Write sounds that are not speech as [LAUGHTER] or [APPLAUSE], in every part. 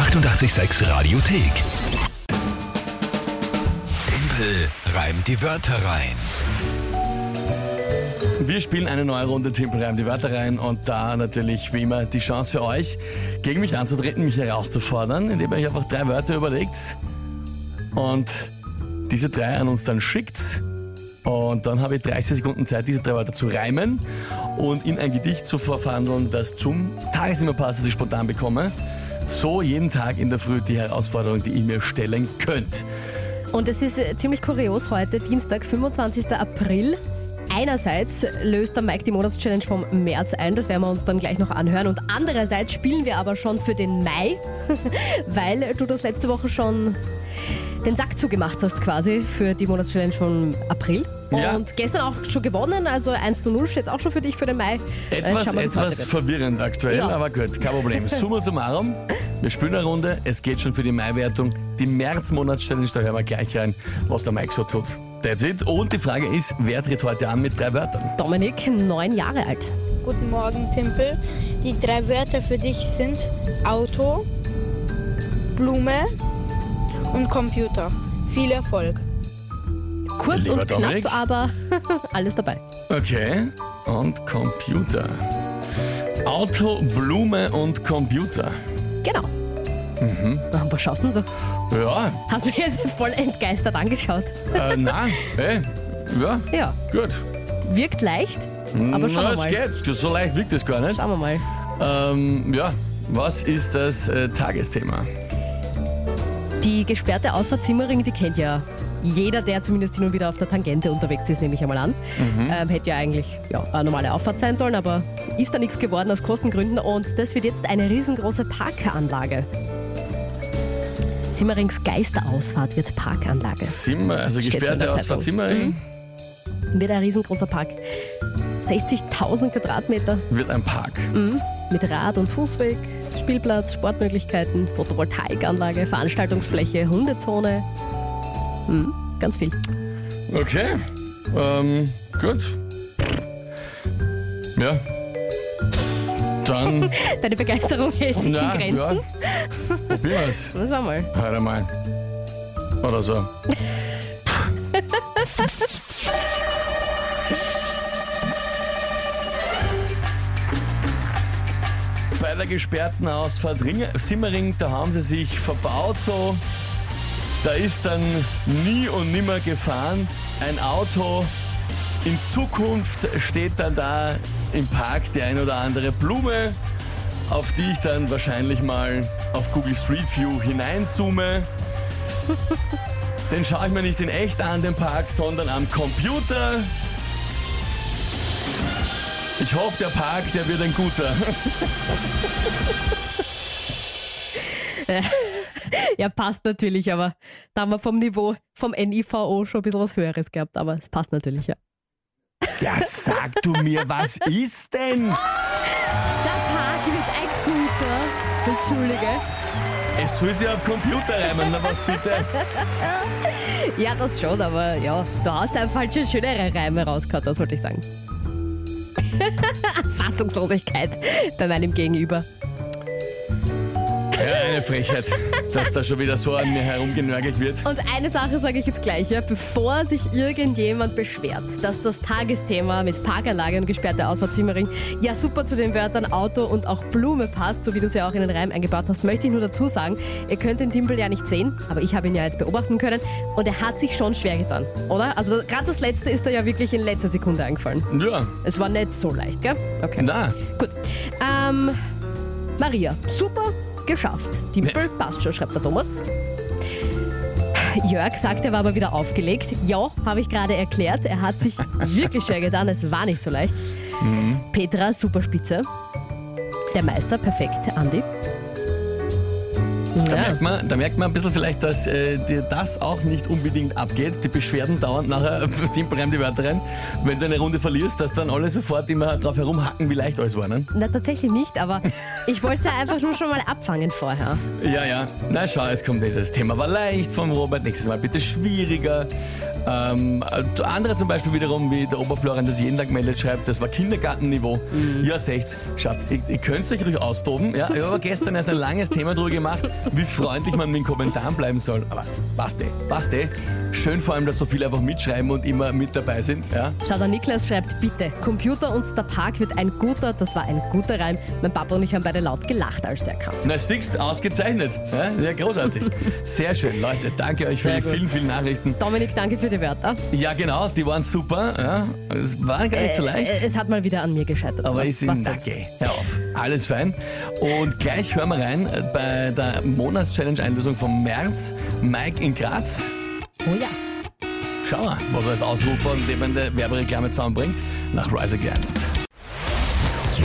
886 Radiothek. Tempel reimt die Wörter rein. Wir spielen eine neue Runde Timpel reimt die Wörter rein und da natürlich wie immer die Chance für euch, gegen mich anzutreten, mich herauszufordern, indem ihr euch einfach drei Wörter überlegt und diese drei an uns dann schickt. Und dann habe ich 30 Sekunden Zeit, diese drei Wörter zu reimen und in ein Gedicht zu verwandeln, das zum Tagesthema passt, das ich spontan bekomme. So jeden Tag in der Früh die Herausforderung, die ihr mir stellen könnt. Und es ist äh, ziemlich kurios heute, Dienstag, 25. April. Einerseits löst der Mike die Monatschallenge vom März ein, das werden wir uns dann gleich noch anhören. Und andererseits spielen wir aber schon für den Mai, [LAUGHS] weil du das letzte Woche schon den Sack zugemacht hast quasi für die Monatschallenge vom April. Ja. Und gestern auch schon gewonnen, also 1 zu 0 steht auch schon für dich für den Mai. Äh, Etwas, heute etwas verwirrend aktuell, Ja. aber gut, kein Problem. [LAUGHS] Summa summarum, wir spielen eine Runde, es geht schon für die Mai-Wertung. Die März-Monatschallenge, da hören wir gleich rein, was der Mike so tut. That's it. Und die Frage ist, wer tritt heute an mit drei Wörtern? Dominik, neun Jahre alt. Guten Morgen, Timpel. Die drei Wörter für dich sind Auto, Blume und Computer. Viel Erfolg. Kurz Lieber und knapp, Dominik. aber [LAUGHS] alles dabei. Okay, und Computer. Auto, Blume und Computer. Genau. Mhm. Was schaust du denn so? Ja, Hast mich jetzt voll entgeistert angeschaut. äh, nein, [LAUGHS] ey, ja, Ja, gut. wirkt leicht, aber schauen Na, wir es mal. geht, so leicht wirkt es gar nicht. Schauen wir mal. Ähm, ja, was ist das äh, Tagesthema? Die gesperrte Ausfahrt Simmering, die kennt ja jeder, der zumindest hin und wieder auf der Tangente unterwegs ist, nehme ich einmal an. Ähm, hätte ja eigentlich ja, eine normale Auffahrt sein sollen, aber ist da nichts geworden aus Kostengründen und das wird jetzt eine riesengroße Parkanlage. Simmerings Geisterausfahrt wird Parkanlage. Zimmer, also Steht gesperrte Ausfahrt Zeitung. Simmering Wird ein riesengroßer Park. 60.000 Quadratmeter wird ein Park. Mit Rad- und Fußweg, Spielplatz, Sportmöglichkeiten, Photovoltaikanlage, Veranstaltungsfläche, Hundezone. Hm, ganz viel. Okay, ähm, gut. Ja. Dann, [LAUGHS] Deine Begeisterung hält sich ja, in ja. Grenzen. Probieren wir's. Na, schau mal. Hör einmal. Oder so. [LAUGHS] Bei der gesperrten Ausfahrt Ring- Simmering, da haben sie sich verbaut so. Da ist dann nie und nimmer gefahren. Ein Auto. In Zukunft steht dann da im Park die ein oder andere Blume, auf die ich dann wahrscheinlich mal auf Google Street View hineinzoome. [LAUGHS] Den schaue ich mir nicht in echt an, den Park, sondern am Computer. Ich hoffe, der Park, der wird ein guter. Ja, passt natürlich, aber da haben wir vom Niveau vom NIVO schon ein bisschen was Höheres gehabt, aber es passt natürlich, ja. Ja, sag du mir, was ist denn? Der Park wird ein guter. Entschuldige. Es soll sich auf Computer reimen, na was bitte? Ja, das schon, aber ja, du hast einfach halt schon schönere Reime rausgehauen, das wollte ich sagen. [LAUGHS] Fassungslosigkeit bei meinem Gegenüber. Ja, eine Frechheit, dass da schon wieder so an mir herumgenörgelt wird. Und eine Sache sage ich jetzt gleich, ja, bevor sich irgendjemand beschwert, dass das Tagesthema mit Parkanlage und gesperrte Ausfahrt Simmering ja super zu den Wörtern Auto und auch Blume passt, so wie du es ja auch in den Reim eingebaut hast, möchte ich nur dazu sagen, ihr könnt den Timpel ja nicht sehen, aber ich habe ihn ja jetzt beobachten können und er hat sich schon schwer getan, oder? Also gerade das letzte ist da ja wirklich in letzter Sekunde eingefallen. Ja, Es war nicht so leicht, gell? Okay. na, Gut. Ähm, Maria, super geschafft. Timpel, passt schon, schreibt der Thomas. Jörg sagt, er war aber wieder aufgelegt. Ja, habe ich gerade erklärt. Er hat sich [LAUGHS] wirklich schwer getan. Es war nicht so leicht. Petra, super spitze. Der Meister, perfekt. Andi. Da, Ja. merkt man, da merkt man ein bisschen vielleicht, dass äh, dir das auch nicht unbedingt abgeht. Die Beschwerden dauern nachher [LAUGHS] die Wörter rein. Wenn du eine Runde verlierst, dass dann alle sofort immer drauf herumhacken, wie leicht alles war. Ne? Na, tatsächlich nicht, aber [LAUGHS] ich wollte es ja einfach nur schon mal abfangen vorher. Ja, ja. Na schau, es kommt nicht. Das Thema war leicht vom Robert, nächstes Mal bitte schwieriger. Ähm, äh, andere zum Beispiel wiederum, wie der Oberflorian das jeden Tag meldet, schreibt, das war Kindergartenniveau. Ja, secht's. Schatz, ihr, ihr könnt euch ruhig austoben. Ja, ich habe aber gestern erst ein langes Thema drüber gemacht. wie freundlich man mit den Kommentaren bleiben soll. Aber passt eh, passt eh. Schön vor allem, dass so viele einfach mitschreiben und immer mit dabei sind. Ja? Schau, der Niklas schreibt, bitte, Computer und der Park wird ein guter, das war ein guter Reim. Mein Papa und ich haben beide laut gelacht, als der kam. Na, siehst ausgezeichnet. Ja, sehr großartig. [LAUGHS] Sehr schön, Leute. Danke euch für Sehr die gut. vielen, vielen Nachrichten. Dominik, danke für die Wörter. Ja, genau, die waren super. Ja. Es war gar nicht so leicht. Äh, Es hat mal wieder an mir gescheitert. Aber Was- ist sonst? okay. Hör auf. Alles fein. Und gleich hören wir rein bei der Monatschallenge-Einlösung vom März. Mike in Graz. Oh ja. Schau mal, was er als Ausrufer und lebende Werbereklame zusammenbringt. Nach Rise Against.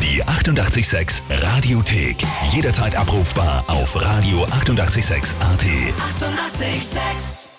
Die 886 Radiothek. Jederzeit abrufbar auf radio886.at. 886! 886